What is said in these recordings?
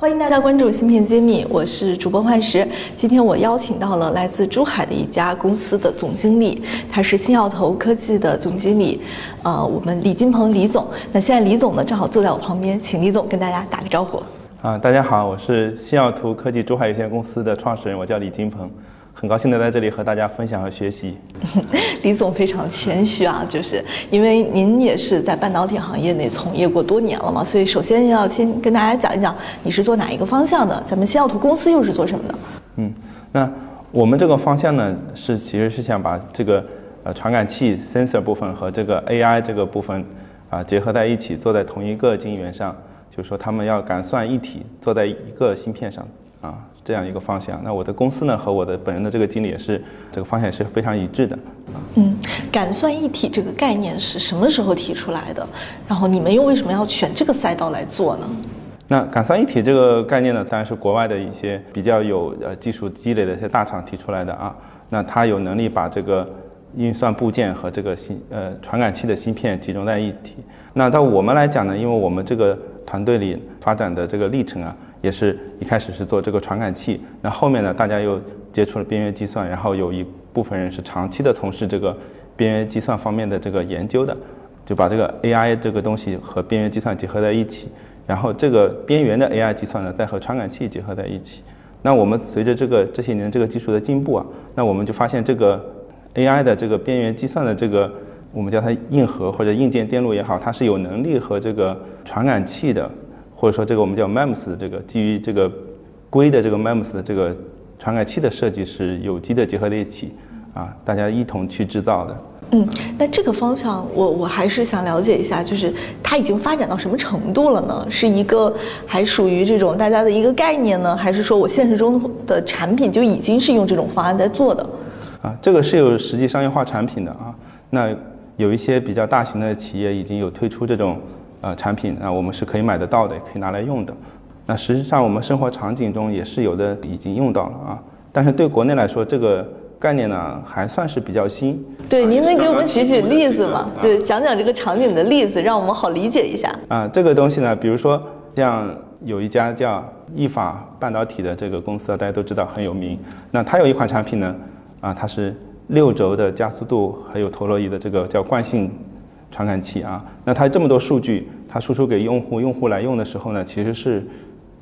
欢迎大家关注芯片揭秘，我是主播幻石。今天我邀请到了来自珠海的一家公司的总经理，他是新耀投科技的总经理，呃，我们李金鹏李总。那现在李总呢，正好坐在我旁边，请李总跟大家打个招呼。啊，大家好，我是新耀图科技珠海有限公司的创始人，我叫李金鹏。很高兴能在这里和大家分享和学习。李总非常谦虚啊，就是因为您也是在半导体行业内从业过多年了嘛，所以首先要先跟大家讲一讲你是做哪一个方向的，咱们新奥图公司又是做什么的？嗯，那我们这个方向呢，是其实是想把这个呃传感器 sensor 部分和这个 AI 这个部分啊结合在一起，做在同一个晶圆上，就是说他们要感算一体，做在一个芯片上啊。这样一个方向，那我的公司呢和我的本人的这个经历也是这个方向也是非常一致的。嗯，感算一体这个概念是什么时候提出来的？然后你们又为什么要选这个赛道来做呢？那感算一体这个概念呢，当然是国外的一些比较有呃技术积累的一些大厂提出来的啊。那它有能力把这个运算部件和这个芯呃传感器的芯片集中在一体。那到我们来讲呢，因为我们这个团队里发展的这个历程啊。也是一开始是做这个传感器，那后面呢，大家又接触了边缘计算，然后有一部分人是长期的从事这个边缘计算方面的这个研究的，就把这个 AI 这个东西和边缘计算结合在一起，然后这个边缘的 AI 计算呢，再和传感器结合在一起。那我们随着这个这些年这个技术的进步啊，那我们就发现这个 AI 的这个边缘计算的这个，我们叫它硬核或者硬件电路也好，它是有能力和这个传感器的。或者说，这个我们叫 MEMS 的这个基于这个硅的这个 MEMS 的这个传感器的设计是有机的结合在一起，啊，大家一同去制造的。嗯，那这个方向我我还是想了解一下，就是它已经发展到什么程度了呢？是一个还属于这种大家的一个概念呢，还是说我现实中的产品就已经是用这种方案在做的？啊，这个是有实际商业化产品的啊。那有一些比较大型的企业已经有推出这种。呃，产品啊，我们是可以买得到的，也可以拿来用的。那实际上，我们生活场景中也是有的，已经用到了啊。但是对国内来说，这个概念呢，还算是比较新。对，您能给我们举举例子吗？就讲讲这个场景的例子，让我们好理解一下。啊，这个东西呢，比如说像有一家叫意法半导体的这个公司啊，大家都知道很有名。那它有一款产品呢，啊，它是六轴的加速度还有陀螺仪的这个叫惯性。传感器啊，那它这么多数据，它输出给用户，用户来用的时候呢，其实是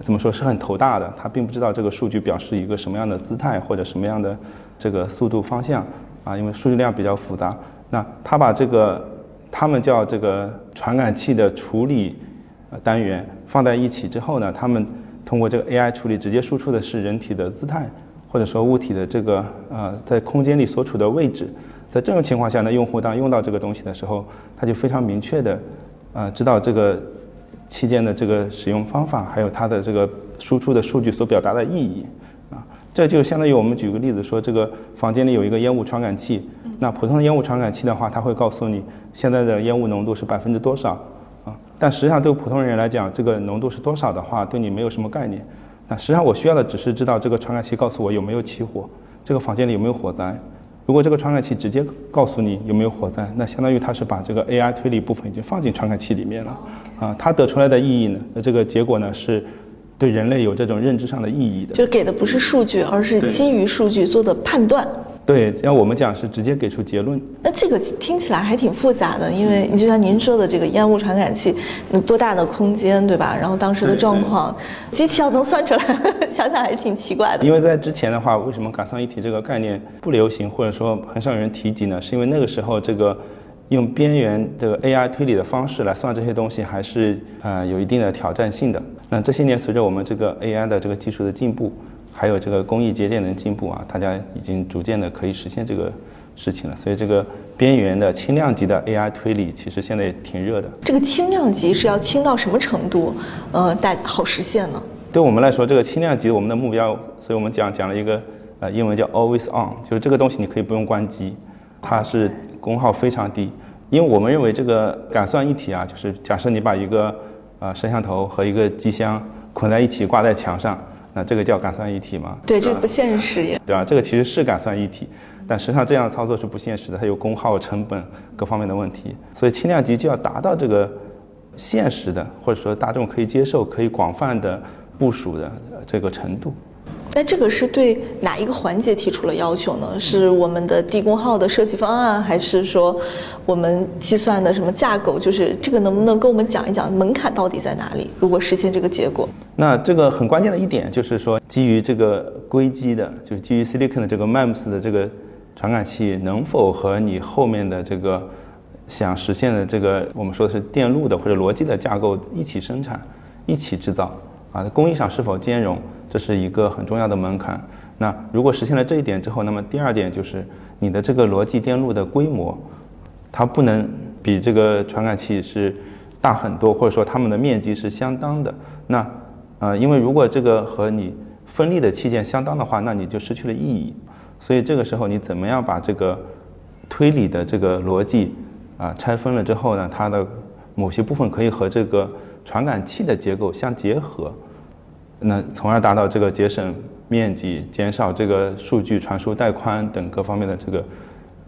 怎么说是很头大的。他并不知道这个数据表示一个什么样的姿态或者什么样的这个速度方向啊，因为数据量比较复杂。那他把这个他们叫这个传感器的处理单元放在一起之后呢，他们通过这个 AI 处理，直接输出的是人体的姿态，或者说物体的这个呃在空间里所处的位置。在这种情况下呢，用户当用到这个东西的时候，他就非常明确的，呃，知道这个期间的这个使用方法，还有它的这个输出的数据所表达的意义，啊，这就相当于我们举个例子说，这个房间里有一个烟雾传感器，那普通的烟雾传感器的话，它会告诉你现在的烟雾浓度是百分之多少，啊，但实际上对普通人来讲，这个浓度是多少的话，对你没有什么概念，那实际上我需要的只是知道这个传感器告诉我有没有起火，这个房间里有没有火灾。如果这个传感器直接告诉你有没有火灾，那相当于它是把这个 AI 推理部分已经放进传感器里面了，啊，它得出来的意义呢，那这个结果呢是对人类有这种认知上的意义的，就给的不是数据，而是基于数据做的判断。对，像我们讲是直接给出结论。那这个听起来还挺复杂的，因为你就像您说的这个烟雾传感器，那多大的空间，对吧？然后当时的状况，机器要能算出来，想想还是挺奇怪的。因为在之前的话，为什么感算一体这个概念不流行，或者说很少有人提及呢？是因为那个时候这个用边缘这个 AI 推理的方式来算这些东西，还是呃有一定的挑战性的。那这些年随着我们这个 AI 的这个技术的进步。还有这个工艺节点的进步啊，大家已经逐渐的可以实现这个事情了。所以这个边缘的轻量级的 AI 推理，其实现在也挺热的。这个轻量级是要轻到什么程度，呃，大好实现呢？对我们来说，这个轻量级我们的目标，所以我们讲讲了一个呃英文叫 Always On，就是这个东西你可以不用关机，它是功耗非常低。因为我们认为这个感算一体啊，就是假设你把一个呃摄像头和一个机箱捆在一起挂在墙上，那这个叫感算一体吗？对，这不现实也。对吧？这个其实是感算一体，但实际上这样操作是不现实的，它有功耗、成本各方面的问题。所以轻量级就要达到这个现实的，或者说大众可以接受、可以广泛的部署的这个程度。那这个是对哪一个环节提出了要求呢？是我们的低功耗的设计方案，还是说我们计算的什么架构？就是这个能不能跟我们讲一讲门槛到底在哪里？如果实现这个结果，那这个很关键的一点就是说，基于这个硅基的，就是基于 silicon 的这个 MEMS 的这个传感器，能否和你后面的这个想实现的这个我们说的是电路的或者逻辑的架构一起生产、一起制造啊？工艺上是否兼容？这是一个很重要的门槛。那如果实现了这一点之后，那么第二点就是你的这个逻辑电路的规模，它不能比这个传感器是大很多，或者说它们的面积是相当的。那呃，因为如果这个和你分立的器件相当的话，那你就失去了意义。所以这个时候你怎么样把这个推理的这个逻辑啊拆分了之后呢？它的某些部分可以和这个传感器的结构相结合。那从而达到这个节省面积、减少这个数据传输带宽等各方面的这个，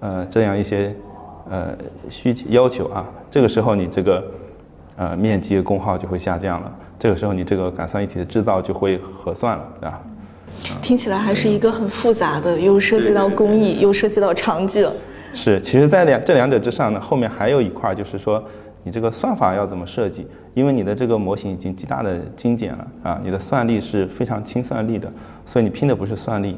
呃，这样一些呃需求要求啊。这个时候你这个呃面积功耗就会下降了，这个时候你这个感算一体的制造就会合算了，对吧？听起来还是一个很复杂的，又涉及到工艺，又涉及到场景。是，其实，在两这两者之上呢，后面还有一块，就是说。你这个算法要怎么设计？因为你的这个模型已经极大的精简了啊，你的算力是非常轻算力的，所以你拼的不是算力，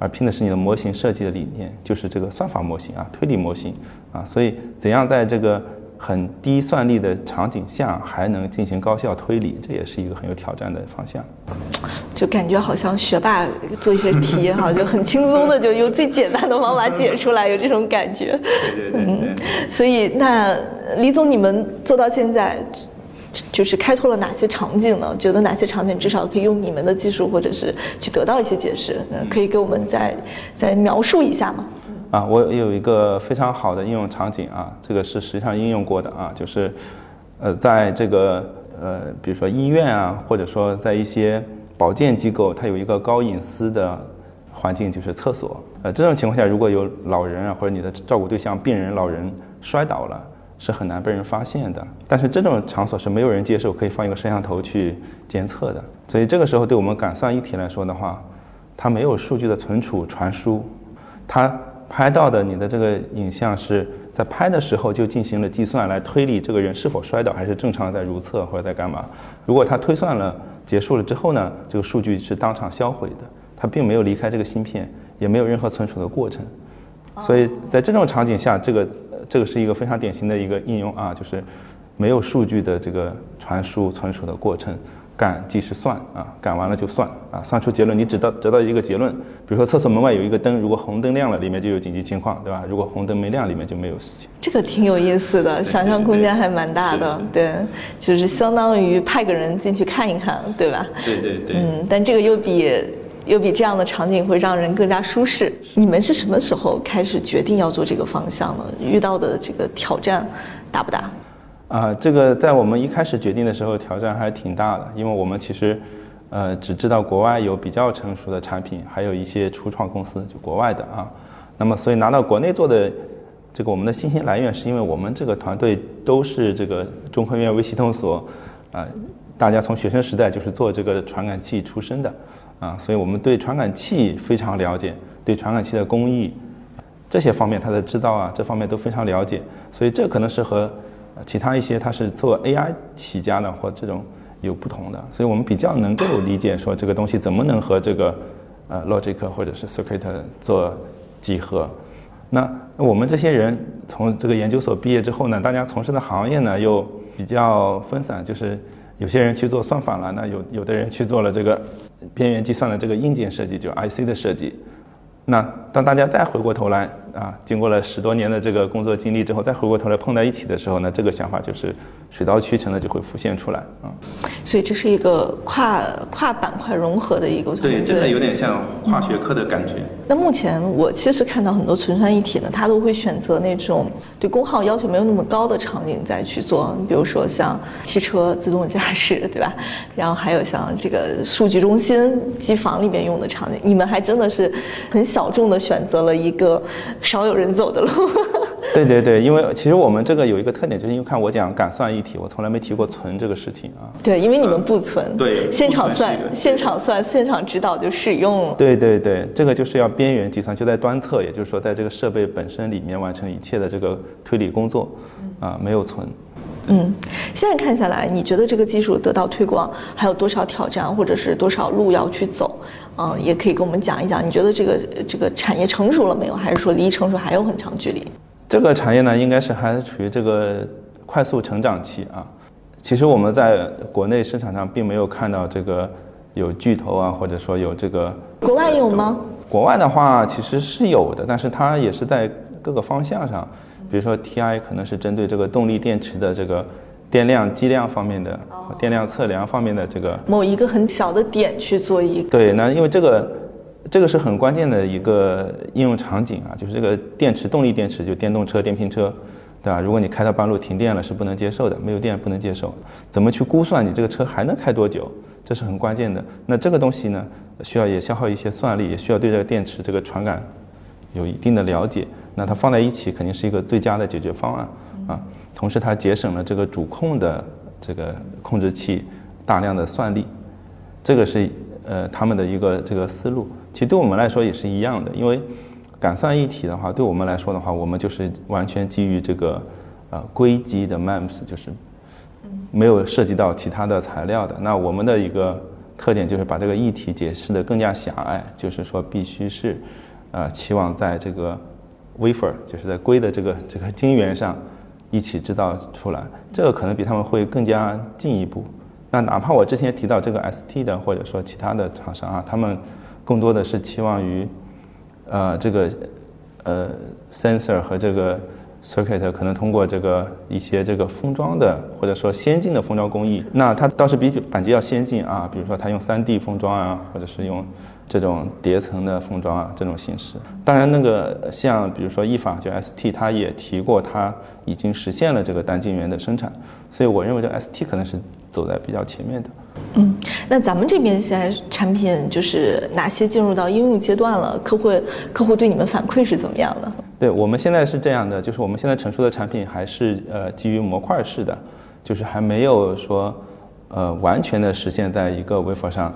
而拼的是你的模型设计的理念，就是这个算法模型啊，推理模型啊。所以怎样在这个很低算力的场景下还能进行高效推理，这也是一个很有挑战的方向。就感觉好像学霸做一些题哈，就很轻松的就用最简单的方法解出来，有这种感觉。对对对。嗯，所以那李总，你们做到现在，就是开拓了哪些场景呢？觉得哪些场景至少可以用你们的技术，或者是去得到一些解释？可以给我们再再描述一下吗？啊，我有一个非常好的应用场景啊，这个是实际上应用过的啊，就是呃，在这个呃，比如说医院啊，或者说在一些。保健机构它有一个高隐私的环境，就是厕所。呃，这种情况下，如果有老人啊，或者你的照顾对象病人老人摔倒了，是很难被人发现的。但是这种场所是没有人接受可以放一个摄像头去监测的。所以这个时候，对我们感算一体来说的话，它没有数据的存储传输，它拍到的你的这个影像是在拍的时候就进行了计算来推理这个人是否摔倒，还是正常在如厕或者在干嘛。如果他推算了。结束了之后呢，这个数据是当场销毁的，他并没有离开这个芯片，也没有任何存储的过程。所以在这种场景下，这个这个是一个非常典型的一个应用啊，就是没有数据的这个传输存储的过程。赶即是算啊，赶完了就算啊，算出结论，你只到得到一个结论。比如说厕所门外有一个灯，如果红灯亮了，里面就有紧急情况，对吧？如果红灯没亮，里面就没有事情。这个挺有意思的，想象空间还蛮大的。对，就是相当于派个人进去看一看，对吧？对对对。嗯，但这个又比又比这样的场景会让人更加舒适。你们是什么时候开始决定要做这个方向呢？遇到的这个挑战大不大？啊，这个在我们一开始决定的时候，挑战还挺大的，因为我们其实，呃，只知道国外有比较成熟的产品，还有一些初创公司，就国外的啊。那么，所以拿到国内做的这个，我们的信心来源是因为我们这个团队都是这个中科院微系统所，啊，大家从学生时代就是做这个传感器出身的，啊，所以我们对传感器非常了解，对传感器的工艺这些方面，它的制造啊，这方面都非常了解，所以这可能是和。其他一些它是做 AI 起家的，或这种有不同的，所以我们比较能够理解说这个东西怎么能和这个呃 logic 或者是 circuit 做集合。那我们这些人从这个研究所毕业之后呢，大家从事的行业呢又比较分散，就是有些人去做算法了，那有有的人去做了这个边缘计算的这个硬件设计，就 IC 的设计。那当大家再回过头来啊，经过了十多年的这个工作经历之后，再回过头来碰在一起的时候呢，这个想法就是水到渠成的就会浮现出来啊。所以这是一个跨跨板块融合的一个，对，真的有点像化学课的感觉。那目前我其实看到很多存酸一体呢，它都会选择那种对功耗要求没有那么高的场景再去做，比如说像汽车自动驾驶，对吧？然后还有像这个数据中心、机房里面用的场景，你们还真的是很小众的选择了一个少有人走的路。对对对，因为其实我们这个有一个特点，就是因为看我讲敢算一体，我从来没提过存这个事情啊。对，因为你们不存，对，现场算，现场算，现场指导就使用了。对对对，这个就是要边缘计算，就在端侧，也就是说在这个设备本身里面完成一切的这个推理工作，啊，没有存。嗯，现在看下来，你觉得这个技术得到推广还有多少挑战，或者是多少路要去走？嗯，也可以跟我们讲一讲。你觉得这个这个产业成熟了没有？还是说离成熟还有很长距离？这个产业呢，应该是还是处于这个快速成长期啊。其实我们在国内市场上并没有看到这个有巨头啊，或者说有这个。国外有吗？国外的话其实是有的，但是它也是在各个方向上，比如说 TI 可能是针对这个动力电池的这个电量计量方面的、电量测量方面的这个某一个很小的点去做一个。对，那因为这个。这个是很关键的一个应用场景啊，就是这个电池动力电池，就电动车、电瓶车，对吧？如果你开到半路停电了，是不能接受的，没有电不能接受。怎么去估算你这个车还能开多久？这是很关键的。那这个东西呢，需要也消耗一些算力，也需要对这个电池这个传感有一定的了解。那它放在一起肯定是一个最佳的解决方案啊。同时它节省了这个主控的这个控制器大量的算力，这个是呃他们的一个这个思路。其实对我们来说也是一样的，因为感算一体的话，对我们来说的话，我们就是完全基于这个呃硅基的 MEMS，就是没有涉及到其他的材料的。那我们的一个特点就是把这个议题解释的更加狭隘，就是说必须是呃期望在这个 wafer，就是在硅的这个这个晶圆上一起制造出来，这个可能比他们会更加进一步。那哪怕我之前提到这个 ST 的或者说其他的厂商啊，他们。更多的是期望于，呃，这个呃，sensor 和这个 circuit 可能通过这个一些这个封装的或者说先进的封装工艺，那它倒是比板机要先进啊。比如说它用 3D 封装啊，或者是用这种叠层的封装啊这种形式。当然，那个像比如说意法就 ST，它也提过它已经实现了这个单晶圆的生产，所以我认为这 ST 可能是走在比较前面的。嗯，那咱们这边现在产品就是哪些进入到应用阶段了？客户客户对你们反馈是怎么样的？对我们现在是这样的，就是我们现在成熟的产品还是呃基于模块式的，就是还没有说呃完全的实现在一个 wafer 上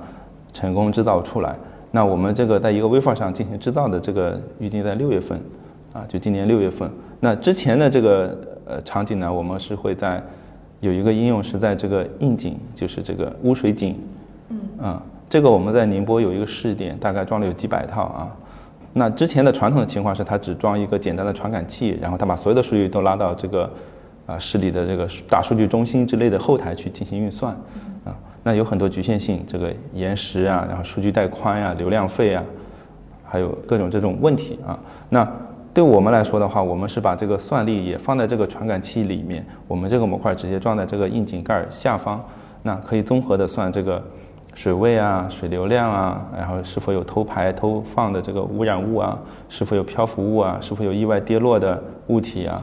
成功制造出来。那我们这个在一个 wafer 上进行制造的这个预计在六月份，啊，就今年六月份。那之前的这个呃场景呢，我们是会在。有一个应用是在这个硬井，就是这个污水井，嗯，啊，这个我们在宁波有一个试点，大概装了有几百套啊。那之前的传统的情况是，它只装一个简单的传感器，然后它把所有的数据都拉到这个啊市里的这个大数据中心之类的后台去进行运算，啊，那有很多局限性，这个延时啊，然后数据带宽呀，流量费啊，还有各种这种问题啊，那。对我们来说的话，我们是把这个算力也放在这个传感器里面，我们这个模块直接装在这个硬井盖下方，那可以综合的算这个水位啊、水流量啊，然后是否有偷排偷放的这个污染物啊，是否有漂浮物啊，是否有意外跌落的物体啊，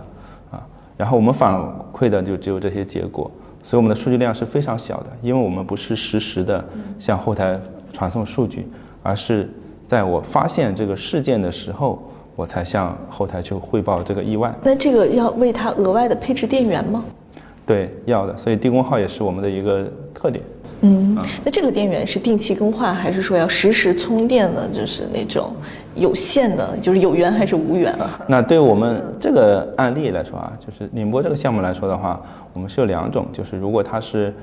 啊，然后我们反馈的就只有这些结果，所以我们的数据量是非常小的，因为我们不是实时的向后台传送数据，而是在我发现这个事件的时候。我才向后台去汇报这个意外。那这个要为它额外的配置电源吗？对，要的。所以低功耗也是我们的一个特点。嗯，那这个电源是定期更换，还是说要实时充电的？就是那种有线的，就是有源还是无源啊？那对我们这个案例来说啊，就是宁波这个项目来说的话，我们是有两种，就是如果它是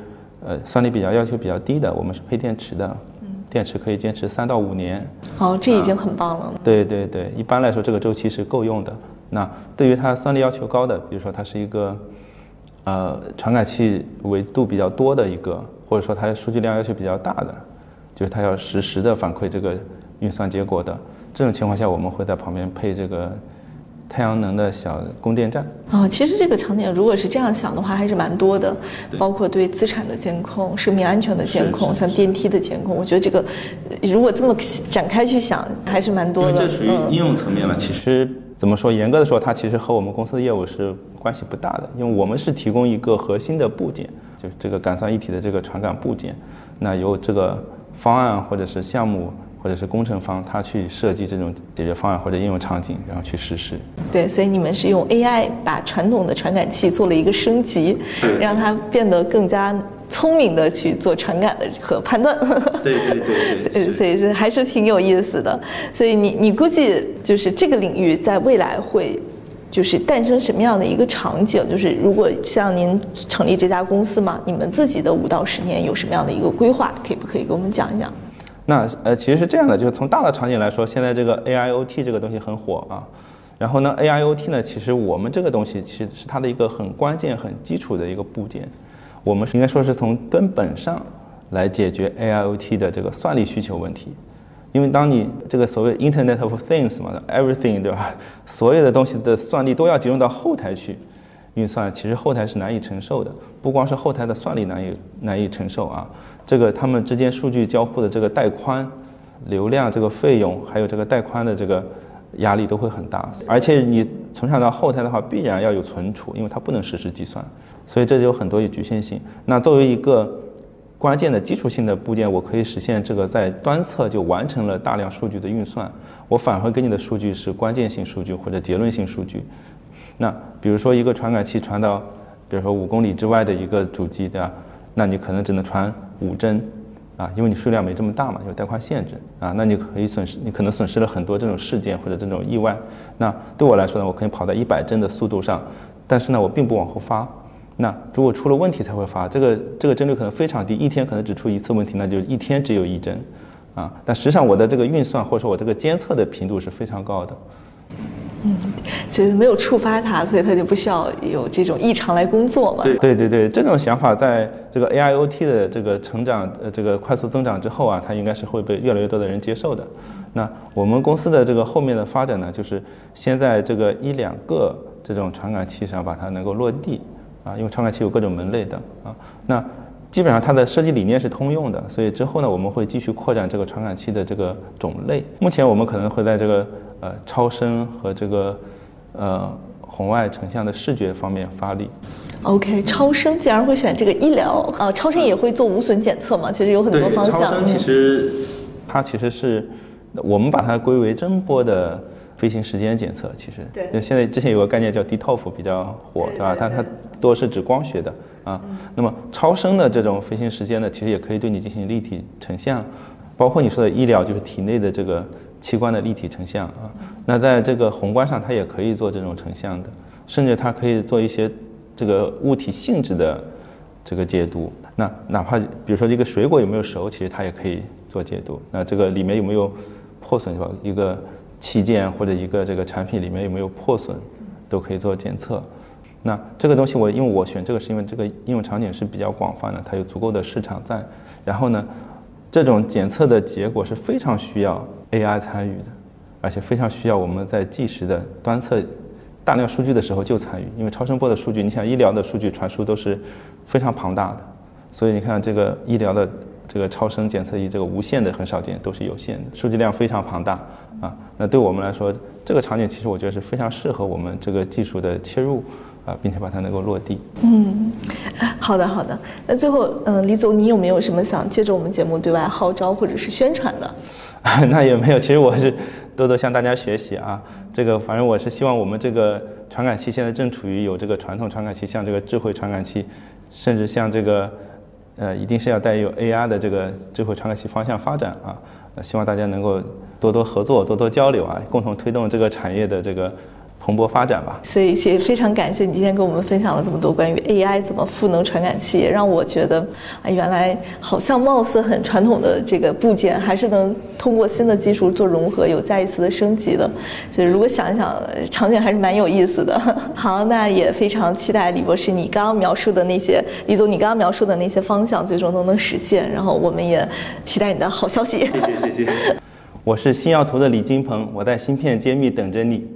呃算力比较要求比较低的，我们是配电池的。电池可以坚持三到五年，哦，这已经很棒了。对对对，一般来说这个周期是够用的。那对于它算力要求高的，比如说它是一个，呃，传感器维度比较多的一个，或者说它数据量要求比较大的，就是它要实时的反馈这个运算结果的，这种情况下，我们会在旁边配这个太阳能的小供电站。哦，其实这个场景如果是这样想的话，还是蛮多的，包括对资产的监控、生命安全的监控，像电梯的监控。我觉得这个如果这么展开去想，还是蛮多的。这属于应用层面了。其实怎么说，严格的说，它其实和我们公司的业务是关系不大的，因为我们是提供一个核心的部件，就是这个感算一体的这个传感部件。那由这个方案或者是项目。或者是工程方，他去设计这种解决方案或者应用场景，然后去实施。对，所以你们是用 AI 把传统的传感器做了一个升级，让它变得更加聪明的去做传感的和判断。对对对 对。所以是还是挺有意思的。所以你你估计就是这个领域在未来会就是诞生什么样的一个场景？就是如果像您成立这家公司嘛，你们自己的五到十年有什么样的一个规划？可以不可以给我们讲一讲？那呃，其实是这样的，就是从大的场景来说，现在这个 AIoT 这个东西很火啊。然后呢，AIoT 呢，其实我们这个东西其实是它的一个很关键、很基础的一个部件。我们应该说是从根本上来解决 AIoT 的这个算力需求问题。因为当你这个所谓 Internet of Things 嘛，Everything 对吧？所有的东西的算力都要集中到后台去运算，其实后台是难以承受的。不光是后台的算力难以难以承受啊。这个他们之间数据交互的这个带宽、流量这个费用，还有这个带宽的这个压力都会很大。而且你存储到后台的话，必然要有存储，因为它不能实时计算，所以这就有很多局限性。那作为一个关键的基础性的部件，我可以实现这个在端侧就完成了大量数据的运算。我返回给你的数据是关键性数据或者结论性数据。那比如说一个传感器传到，比如说五公里之外的一个主机，对吧？那你可能只能传。五帧，啊，因为你数量没这么大嘛，有带宽限制啊，那你可以损失，你可能损失了很多这种事件或者这种意外。那对我来说呢，我可以跑在一百帧的速度上，但是呢，我并不往后发。那如果出了问题才会发，这个这个帧率可能非常低，一天可能只出一次问题，那就一天只有一帧，啊，但实际上我的这个运算或者说我这个监测的频度是非常高的。嗯，所以没有触发它，所以它就不需要有这种异常来工作嘛。对对对对，这种想法在这个 AIoT 的这个成长呃这个快速增长之后啊，它应该是会被越来越多的人接受的。那我们公司的这个后面的发展呢，就是先在这个一两个这种传感器上把它能够落地啊，因为传感器有各种门类的啊。那基本上它的设计理念是通用的，所以之后呢，我们会继续扩展这个传感器的这个种类。目前我们可能会在这个。呃，超声和这个呃红外成像的视觉方面发力。OK，超声竟然会选这个医疗啊？超声也会做无损检测吗？其实有很多方向。超声其实它其实是我们把它归为声波的飞行时间检测。其实对，就现在之前有个概念叫 DTOF 比较火，对吧？它它多是指光学的啊。那么超声的这种飞行时间呢，其实也可以对你进行立体成像，包括你说的医疗，就是体内的这个。器官的立体成像啊，那在这个宏观上，它也可以做这种成像的，甚至它可以做一些这个物体性质的这个解读。那哪怕比如说这个水果有没有熟，其实它也可以做解读。那这个里面有没有破损是吧？一个器件或者一个这个产品里面有没有破损，都可以做检测。那这个东西我因为我选这个是因为这个应用场景是比较广泛的，它有足够的市场在。然后呢？这种检测的结果是非常需要 AI 参与的，而且非常需要我们在计时的端测大量数据的时候就参与，因为超声波的数据，你想医疗的数据传输都是非常庞大的，所以你看这个医疗的这个超声检测仪，这个无线的很少见，都是有线的，数据量非常庞大啊。那对我们来说，这个场景其实我觉得是非常适合我们这个技术的切入。啊，并且把它能够落地。嗯，好的好的。那最后，嗯，李总，你有没有什么想借着我们节目对外号召或者是宣传的？那也没有，其实我是多多向大家学习啊。这个反正我是希望我们这个传感器现在正处于有这个传统传感器像这个智慧传感器，甚至像这个呃一定是要带有 AI 的这个智慧传感器方向发展啊。希望大家能够多多合作，多多交流啊，共同推动这个产业的这个。蓬勃发展吧，所以也非常感谢你今天跟我们分享了这么多关于 AI 怎么赋能传感器，让我觉得啊，原来好像貌似很传统的这个部件，还是能通过新的技术做融合，有再一次的升级的。所以如果想一想，场景还是蛮有意思的。好，那也非常期待李博士你刚刚描述的那些，李总你刚刚描述的那些方向，最终都能实现。然后我们也期待你的好消息。谢谢谢谢。我是星耀图的李金鹏，我在芯片揭秘等着你。